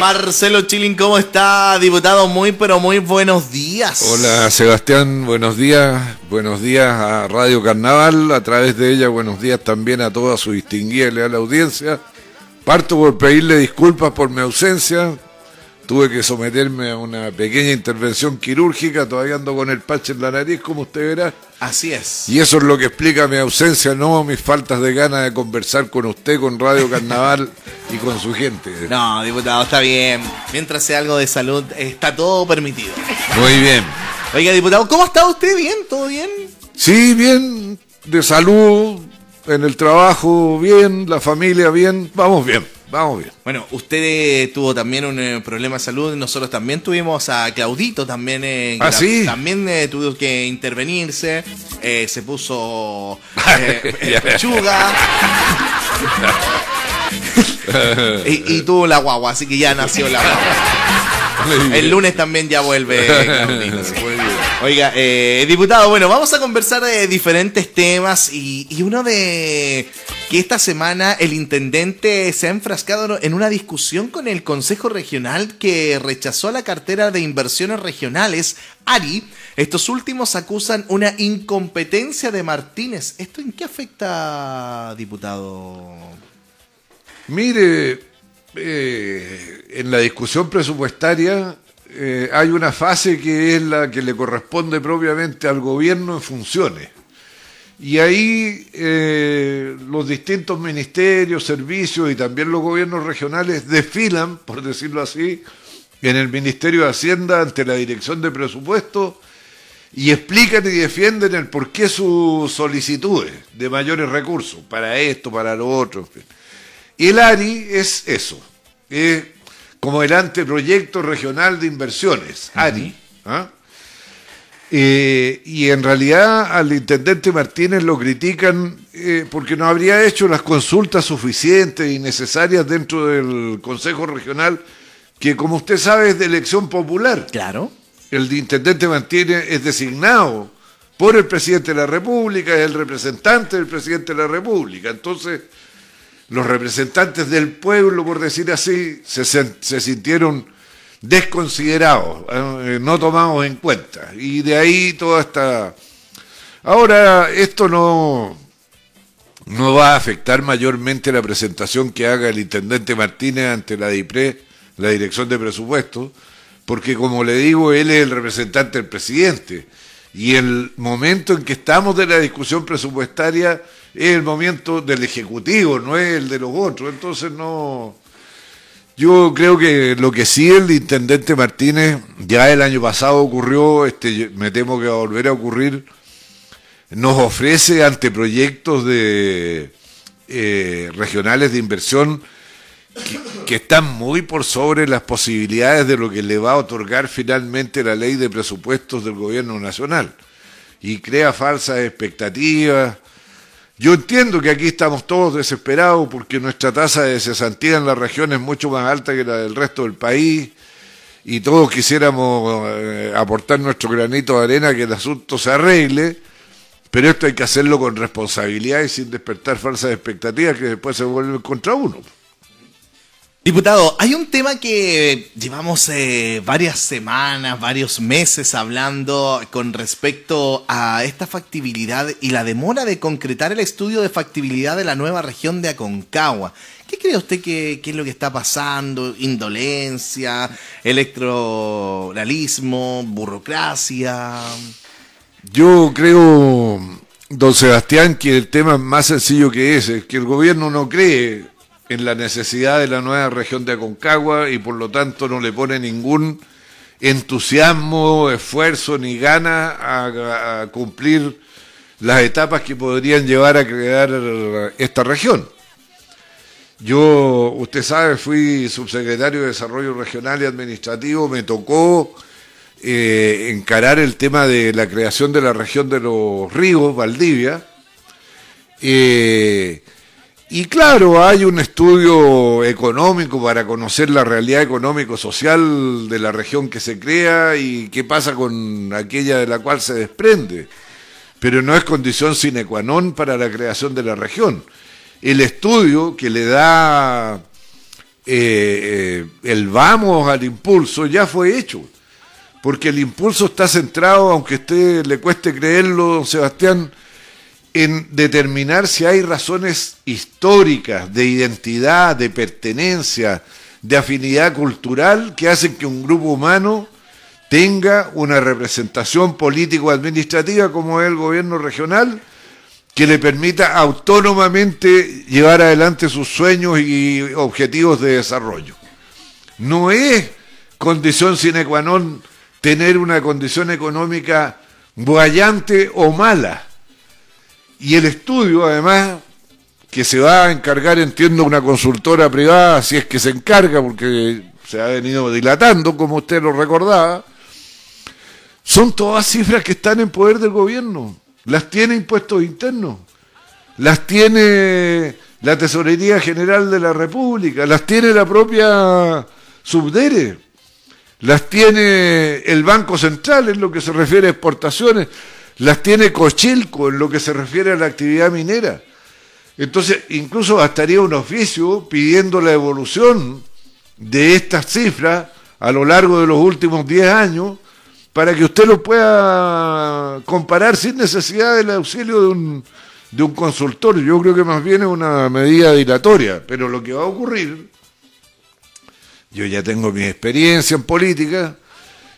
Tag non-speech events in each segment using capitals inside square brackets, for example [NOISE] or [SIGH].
Marcelo Chilin, ¿cómo está, diputado? Muy, pero muy buenos días. Hola, Sebastián, buenos días. Buenos días a Radio Carnaval. A través de ella, buenos días también a toda su distinguida y leal audiencia. Parto por pedirle disculpas por mi ausencia tuve que someterme a una pequeña intervención quirúrgica, todavía ando con el parche en la nariz, como usted verá. Así es. Y eso es lo que explica mi ausencia, no mis faltas de ganas de conversar con usted, con Radio Carnaval y con su gente. No, diputado, está bien. Mientras sea algo de salud, está todo permitido. Muy bien. Oiga, diputado, ¿cómo está usted? ¿Bien? ¿Todo bien? Sí, bien, de salud, en el trabajo, bien, la familia, bien, vamos bien. Vamos bien. Bueno, usted eh, tuvo también un eh, problema de salud. Nosotros también tuvimos a Claudito, también. Eh, ¿Ah, sí? También tuvo que intervenirse. se puso [LAUGHS] pechuga. [LAUGHS] [LAUGHS] y, y, tuvo la guagua, así que ya nació la guagua. El lunes también ya vuelve. [LAUGHS] Oiga, diputado, bueno, vamos a conversar de diferentes temas y, y uno de que esta semana el intendente se ha enfrascado en una discusión con el Consejo Regional que rechazó la cartera de inversiones regionales, ARI. Estos últimos acusan una incompetencia de Martínez. ¿Esto en qué afecta, diputado? Mire, eh, en la discusión presupuestaria eh, hay una fase que es la que le corresponde propiamente al gobierno en funciones. Y ahí eh, los distintos ministerios, servicios y también los gobiernos regionales desfilan, por decirlo así, en el Ministerio de Hacienda ante la Dirección de Presupuesto y explican y defienden el por qué sus solicitudes de mayores recursos para esto, para lo otro. Y el ARI es eso, es como el anteproyecto regional de inversiones, ARI. ¿ah? Eh, y en realidad al intendente Martínez lo critican eh, porque no habría hecho las consultas suficientes y necesarias dentro del Consejo Regional, que como usted sabe es de elección popular. Claro. El intendente Martínez es designado por el presidente de la República, es el representante del presidente de la República. Entonces, los representantes del pueblo, por decir así, se, se sintieron desconsiderados, eh, no tomados en cuenta. Y de ahí toda esta... Ahora, esto no, no va a afectar mayormente la presentación que haga el intendente Martínez ante la DIPRE, la Dirección de Presupuestos, porque como le digo, él es el representante del presidente. Y el momento en que estamos de la discusión presupuestaria es el momento del Ejecutivo, no es el de los otros. Entonces no, yo creo que lo que sí el intendente Martínez, ya el año pasado ocurrió, este, me temo que va a volver a ocurrir, nos ofrece anteproyectos de eh, regionales de inversión que, están muy por sobre las posibilidades de lo que le va a otorgar finalmente la ley de presupuestos del gobierno nacional. Y crea falsas expectativas, yo entiendo que aquí estamos todos desesperados porque nuestra tasa de cesantía en la región es mucho más alta que la del resto del país y todos quisiéramos eh, aportar nuestro granito de arena que el asunto se arregle, pero esto hay que hacerlo con responsabilidad y sin despertar falsas expectativas que después se vuelven contra uno. Diputado, hay un tema que llevamos eh, varias semanas, varios meses hablando con respecto a esta factibilidad y la demora de concretar el estudio de factibilidad de la nueva región de Aconcagua. ¿Qué cree usted que, es lo que está pasando? ¿Indolencia? ¿Electoralismo? ¿Burocracia? Yo creo, don Sebastián, que el tema más sencillo que es, es que el gobierno no cree en la necesidad de la nueva región de Aconcagua y por lo tanto no le pone ningún entusiasmo, esfuerzo ni gana a, cumplir las etapas que podrían llevar a crear esta región. Yo, usted sabe, fui subsecretario de Desarrollo Regional y Administrativo, me tocó eh, encarar el tema de la creación de la región de los ríos, Valdivia. Eh, y claro, hay un estudio económico para conocer la realidad económico-social de la región que se crea y qué pasa con aquella de la cual se desprende. Pero no es condición sine qua non para la creación de la región. El estudio que le da eh, el vamos al impulso ya fue hecho. Porque el impulso está centrado, aunque a usted le cueste creerlo, don Sebastián, en determinar si hay razones históricas, de identidad, de pertenencia, de afinidad cultural que hacen que un grupo humano tenga una representación político-administrativa como es el gobierno regional que le permita autónomamente llevar adelante sus sueños y objetivos de desarrollo. No es condición sine qua non tener una condición económica bollante o mala. Y el estudio, además, que se va a encargar, entiendo, una consultora privada, si es que se encarga, porque se ha venido dilatando, como usted lo recordaba, son todas cifras que están en poder del gobierno. Las tiene impuestos internos, las tiene la Tesorería General de la República, las tiene la propia Subdere, las tiene el Banco Central en lo que se refiere a exportaciones, las tiene Cochilco en lo que se refiere a la actividad minera. Entonces, incluso bastaría un oficio pidiendo la evolución de estas cifras a lo largo de los últimos 10 años para que usted lo pueda comparar sin necesidad del auxilio de un, de un consultor. Yo creo que más bien es una medida dilatoria, pero lo que va a ocurrir, yo ya tengo mi experiencia en política,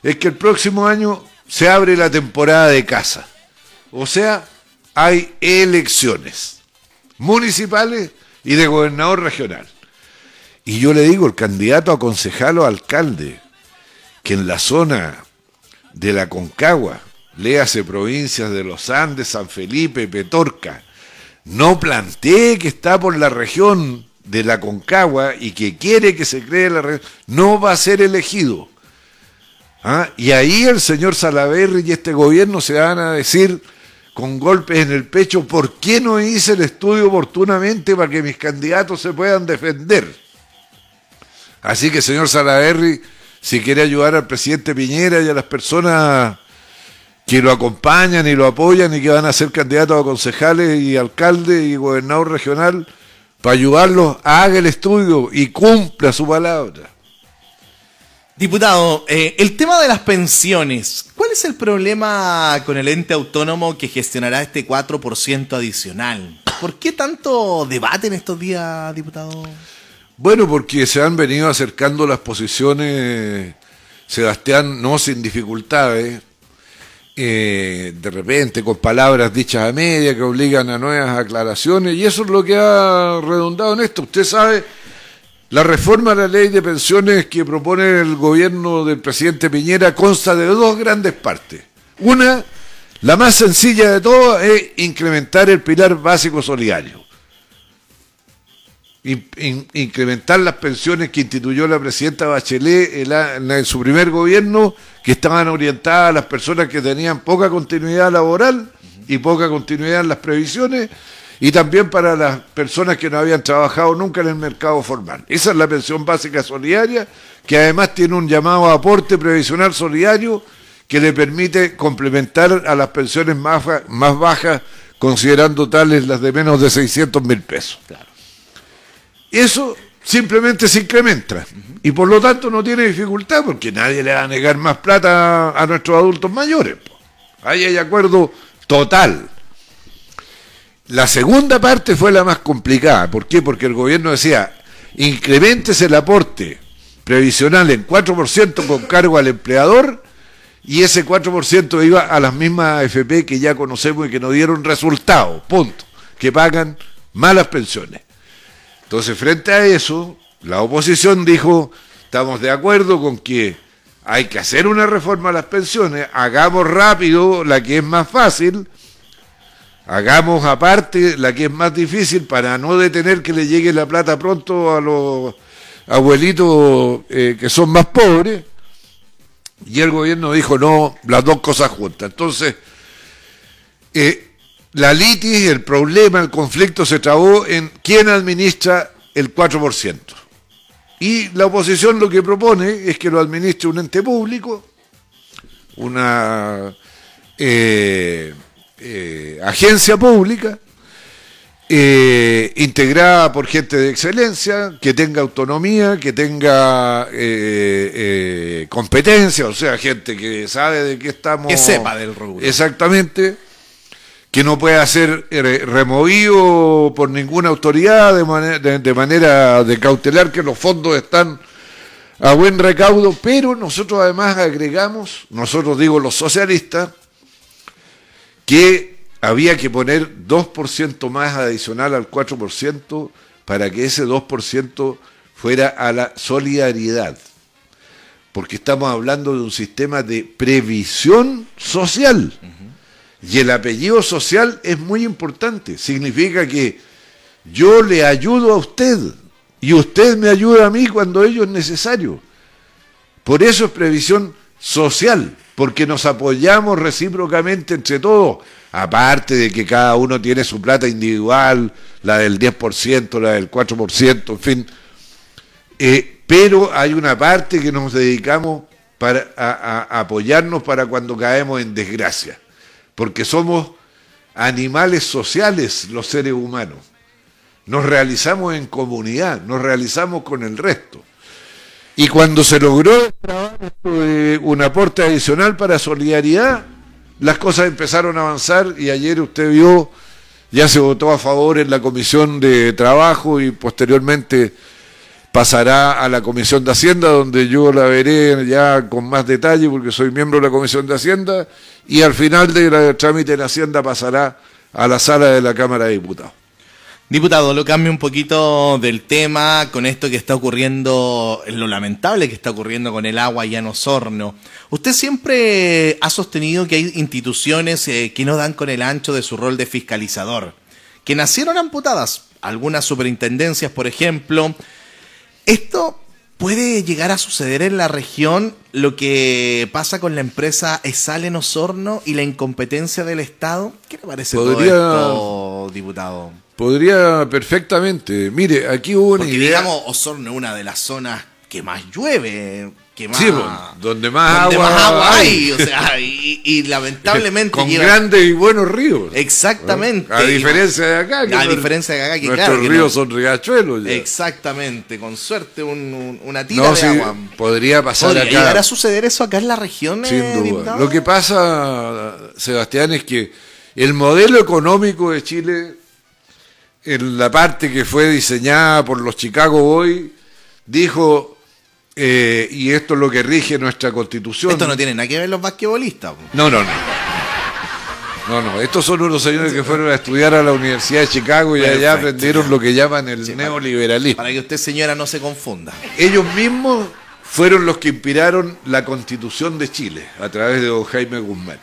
es que el próximo año se abre la temporada de casa. O sea, hay elecciones municipales y de gobernador regional. Y yo le digo, el candidato a concejal o alcalde, que en la zona de la Concagua, léase provincias de los Andes, San Felipe, Petorca, no plantee que está por la región de la Concagua y que quiere que se cree la región, no va a ser elegido. ¿Ah? Y ahí el señor Salaverri y este gobierno se van a decir, con golpes en el pecho, ¿por qué no hice el estudio oportunamente para que mis candidatos se puedan defender? Así que, señor Salaverri, si quiere ayudar al presidente Piñera y a las personas que lo acompañan y lo apoyan y que van a ser candidatos a concejales y alcaldes y gobernador regional, para ayudarlos, haga el estudio y cumpla su palabra. Diputado, eh, el tema de las pensiones, ¿cuál es el problema con el ente autónomo que gestionará este 4% adicional? ¿Por qué tanto debate en estos días, diputado? Bueno, porque se han venido acercando las posiciones, Sebastián, no sin dificultades, eh, de repente con palabras dichas a media que obligan a nuevas aclaraciones, y eso es lo que ha redundado en esto. Usted sabe la reforma a la ley de pensiones que propone el gobierno del presidente Piñera consta de dos grandes partes. Una, la más sencilla de todas, es incrementar el pilar básico solidario. incrementar las pensiones que instituyó la presidenta Bachelet en, su primer gobierno, que estaban orientadas a las personas que tenían poca continuidad laboral y poca continuidad en las previsiones, y también para las personas que no habían trabajado nunca en el mercado formal. Esa es la pensión básica solidaria, que además tiene un llamado aporte previsional solidario que le permite complementar a las pensiones más, más bajas, considerando tales las de menos de 600 mil pesos. Claro. Eso simplemente se incrementa y por lo tanto no tiene dificultad porque nadie le va a negar más plata a nuestros adultos mayores. Ahí hay acuerdo total. La segunda parte fue la más complicada. ¿Por qué? Porque el gobierno decía, incrementese el aporte previsional en 4% con cargo al empleador y ese 4% iba a las mismas AFP que ya conocemos y que no dieron resultado, punto, que pagan malas pensiones. Entonces, frente a eso, la oposición dijo, estamos de acuerdo con que hay que hacer una reforma a las pensiones, hagamos rápido la que es más fácil, hagamos aparte la que es más difícil para no detener que le llegue la plata pronto a los abuelitos eh, que son más pobres. Y el gobierno dijo, no, las dos cosas juntas. Entonces, eh, la litis, el problema, el conflicto se trabó en quién administra el 4%. Y la oposición lo que propone es que lo administre un ente público, una... Eh, eh, agencia pública eh, integrada por gente de excelencia, que tenga autonomía, que tenga eh, competencia, o sea, gente que sabe de qué estamos. Que sepa del rubro. Exactamente. Que no pueda ser removido por ninguna autoridad de, manera de manera de cautelar que los fondos están a buen recaudo, pero nosotros además agregamos, nosotros digo los socialistas, que había que poner 2% más adicional al 4% para que ese 2% fuera a la solidaridad. Porque estamos hablando de un sistema de previsión social. Y el apellido social es muy importante. Significa que yo le ayudo a usted y usted me ayuda a mí cuando ello es necesario. Por eso es previsión social, porque nos apoyamos recíprocamente entre todos, aparte de que cada uno tiene su plata individual, la del 10%, la del 4%, en fin. Eh, pero hay una parte que nos dedicamos para, a apoyarnos para cuando caemos en desgracia, porque somos animales sociales los seres humanos. Nos realizamos en comunidad, nos realizamos con el resto. Y cuando se logró un aporte adicional para solidaridad, las cosas empezaron a avanzar y ayer usted vio, ya se votó a favor en la Comisión de Trabajo y posteriormente pasará a la Comisión de Hacienda, donde yo la veré ya con más detalle porque soy miembro de la Comisión de Hacienda y al final del trámite en Hacienda pasará a la sala de la Cámara de Diputados. Diputado, lo cambio un poquito del tema con esto que está ocurriendo, lo lamentable que está ocurriendo con el agua ya en Osorno. Usted siempre ha sostenido que hay instituciones eh, que no dan con el ancho de su rol de fiscalizador, que nacieron amputadas, algunas superintendencias, por ejemplo. Esto puede llegar a suceder en la región lo que pasa con la empresa Esal en Osorno y la incompetencia del Estado. ¿Qué le parece todo esto, diputado? Podría perfectamente. Mire, aquí hubo una Porque digamos, Osorno es una de las zonas que más llueve, que más, sí, donde más agua, hay, o sea, y, lamentablemente [LAUGHS] con grandes y buenos ríos. Exactamente. A diferencia de acá, que a diferencia de acá que nuestros ríos son riachuelos. Exactamente, con suerte un, una tira de agua. Podría pasar ¿Podría llegar a suceder eso acá en la región? Sin eh, duda. Lo que pasa, Sebastián, es que el modelo económico de Chile en la parte que fue diseñada por los Chicago Boys, dijo, eh, y esto es lo que rige nuestra constitución. Esto no tiene nada que ver los basquetbolistas. No, no, no. No, no, estos son unos señores que fueron a estudiar a la Universidad de Chicago y allá aprendieron lo que llaman el neoliberalismo. Para que usted, señora, no se confunda. Ellos mismos fueron los que inspiraron la constitución de Chile a través de don Jaime Guzmán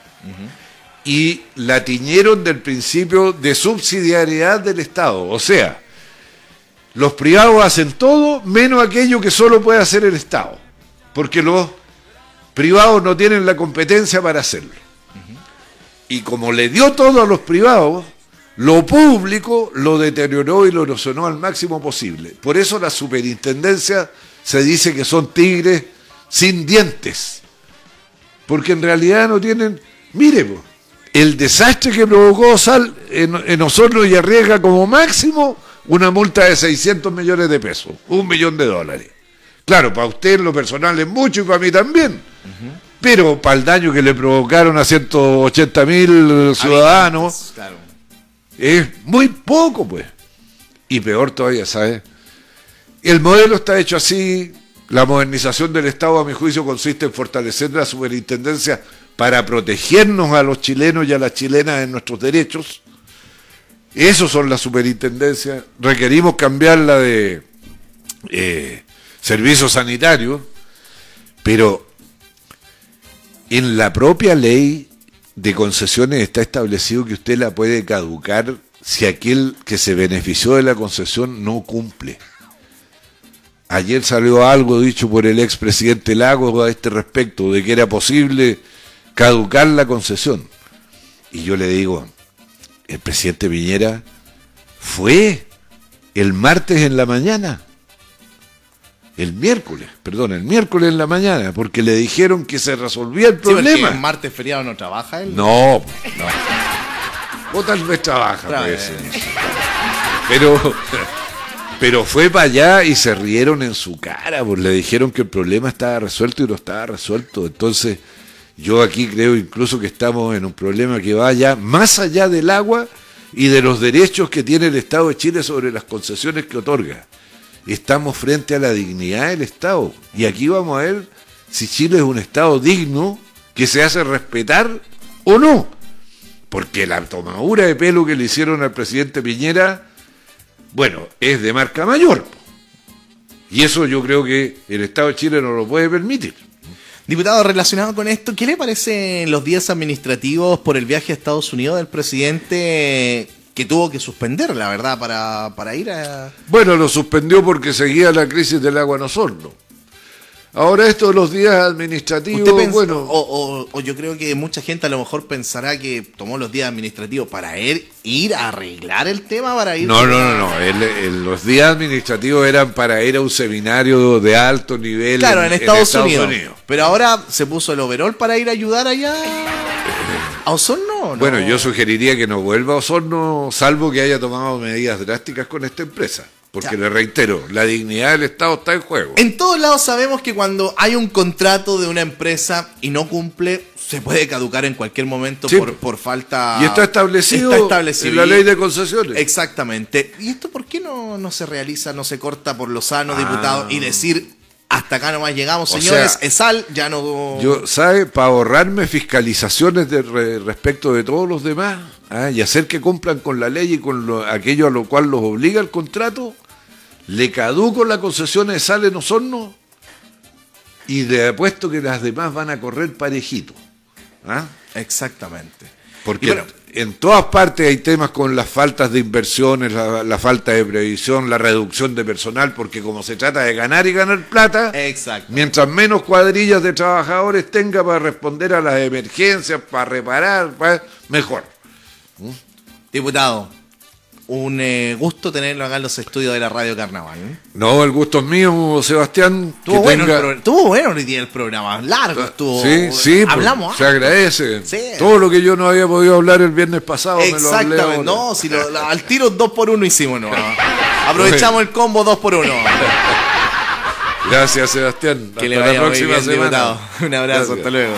y la tiñeron del principio de subsidiariedad del Estado. O sea, los privados hacen todo menos aquello que solo puede hacer el Estado, porque los privados no tienen la competencia para hacerlo. Y como le dio todo a los privados, lo público lo deterioró y lo erosionó al máximo posible. Por eso la superintendencia se dice que son tigres sin dientes, porque en realidad no tienen... Mire, el desastre que provocó Sal en, Osorno y arriesga como máximo una multa de 600 millones de pesos, un millón de dólares. Claro, para usted en lo personal es mucho y para mí también. Pero para el daño que le provocaron a 180 mil ciudadanos, es muy poco, pues. Y peor todavía, ¿sabes? El modelo está hecho así. La modernización del Estado, a mi juicio, consiste en fortalecer la superintendencia para protegernos a los chilenos y a las chilenas en nuestros derechos. Esos son las superintendencias. Requerimos cambiarla de eh, servicios sanitarios, pero en la propia ley de concesiones está establecido que usted la puede caducar si aquel que se benefició de la concesión no cumple. Ayer salió algo dicho por el expresidente Lagos a este respecto, de que era posible caducar la concesión. Y yo le digo, el presidente Piñera fue el martes en la mañana, el miércoles, perdón, el miércoles en la mañana, porque le dijeron que se resolvía el problema. el martes feriado no trabaja él? No, no. O tal vez trabaja, pues. Pero, pero fue para allá y se rieron en su cara, pues le dijeron que el problema estaba resuelto y no estaba resuelto. Entonces, yo aquí creo incluso que estamos en un problema que vaya más allá del agua y de los derechos que tiene el Estado de Chile sobre las concesiones que otorga. Estamos frente a la dignidad del Estado. Y aquí vamos a ver si Chile es un Estado digno que se hace respetar o no. Porque la tomadura de pelo que le hicieron al presidente Piñera, bueno, es de marca mayor. Y eso yo creo que el Estado de Chile no lo puede permitir. Diputado, relacionado con esto, ¿qué le parecen los días administrativos por el viaje a Estados Unidos del presidente que tuvo que suspender, la verdad, para, para ir a... Bueno, lo suspendió porque seguía la crisis del agua en Osorno. Ahora esto de los días administrativos, bueno... O, yo creo que mucha gente a lo mejor pensará que tomó los días administrativos para ir, ir a arreglar el tema, para ir... No, no, no, no. los días administrativos eran para ir a un seminario de alto nivel claro, en, Estados, Unidos. Pero ahora se puso el overall para ir a ayudar allá... ¿A Osorno? No. Bueno, yo sugeriría que no vuelva a Osorno, salvo que haya tomado medidas drásticas con esta empresa. Porque le reitero, la dignidad del Estado está en juego. En todos lados sabemos que cuando hay un contrato de una empresa y no cumple, se puede caducar en cualquier momento por, por, falta. Y está establecido, en la ley de concesiones. Exactamente. ¿Y esto por qué no, no se realiza, no se corta por lo sano, ah. diputado, y decir hasta acá nomás llegamos, señores, es sal, ya no... Yo, ¿sabe? Para ahorrarme fiscalizaciones de, respecto de todos los demás ¿ah? y hacer que cumplan con la ley y con aquello a lo cual los obliga el contrato, le caduco la concesión de sal en Osorno y le apuesto que las demás van a correr parejito. ¿ah? Exactamente. Porque en todas partes hay temas con las faltas de inversiones, la, falta de previsión, la reducción de personal, porque como se trata de ganar y ganar plata, mientras menos cuadrillas de trabajadores tenga para responder a las emergencias, para reparar, mejor. Diputado, un eh, gusto tenerlo acá en los estudios de la Radio Carnaval. ¿eh? No, el gusto es mío, Sebastián. Estuvo, bueno, el bueno hoy día el programa, largo estuvo. Sí, sí, pues, hablamos. se agradece. Todo lo que yo no había podido hablar el viernes pasado Exactamente, me lo no, si al tiro dos por uno hicimos, no. [LAUGHS] Aprovechamos el combo dos por uno. Gracias, Sebastián. Que Hasta le vaya la próxima semana. [LAUGHS] Un abrazo, hasta luego.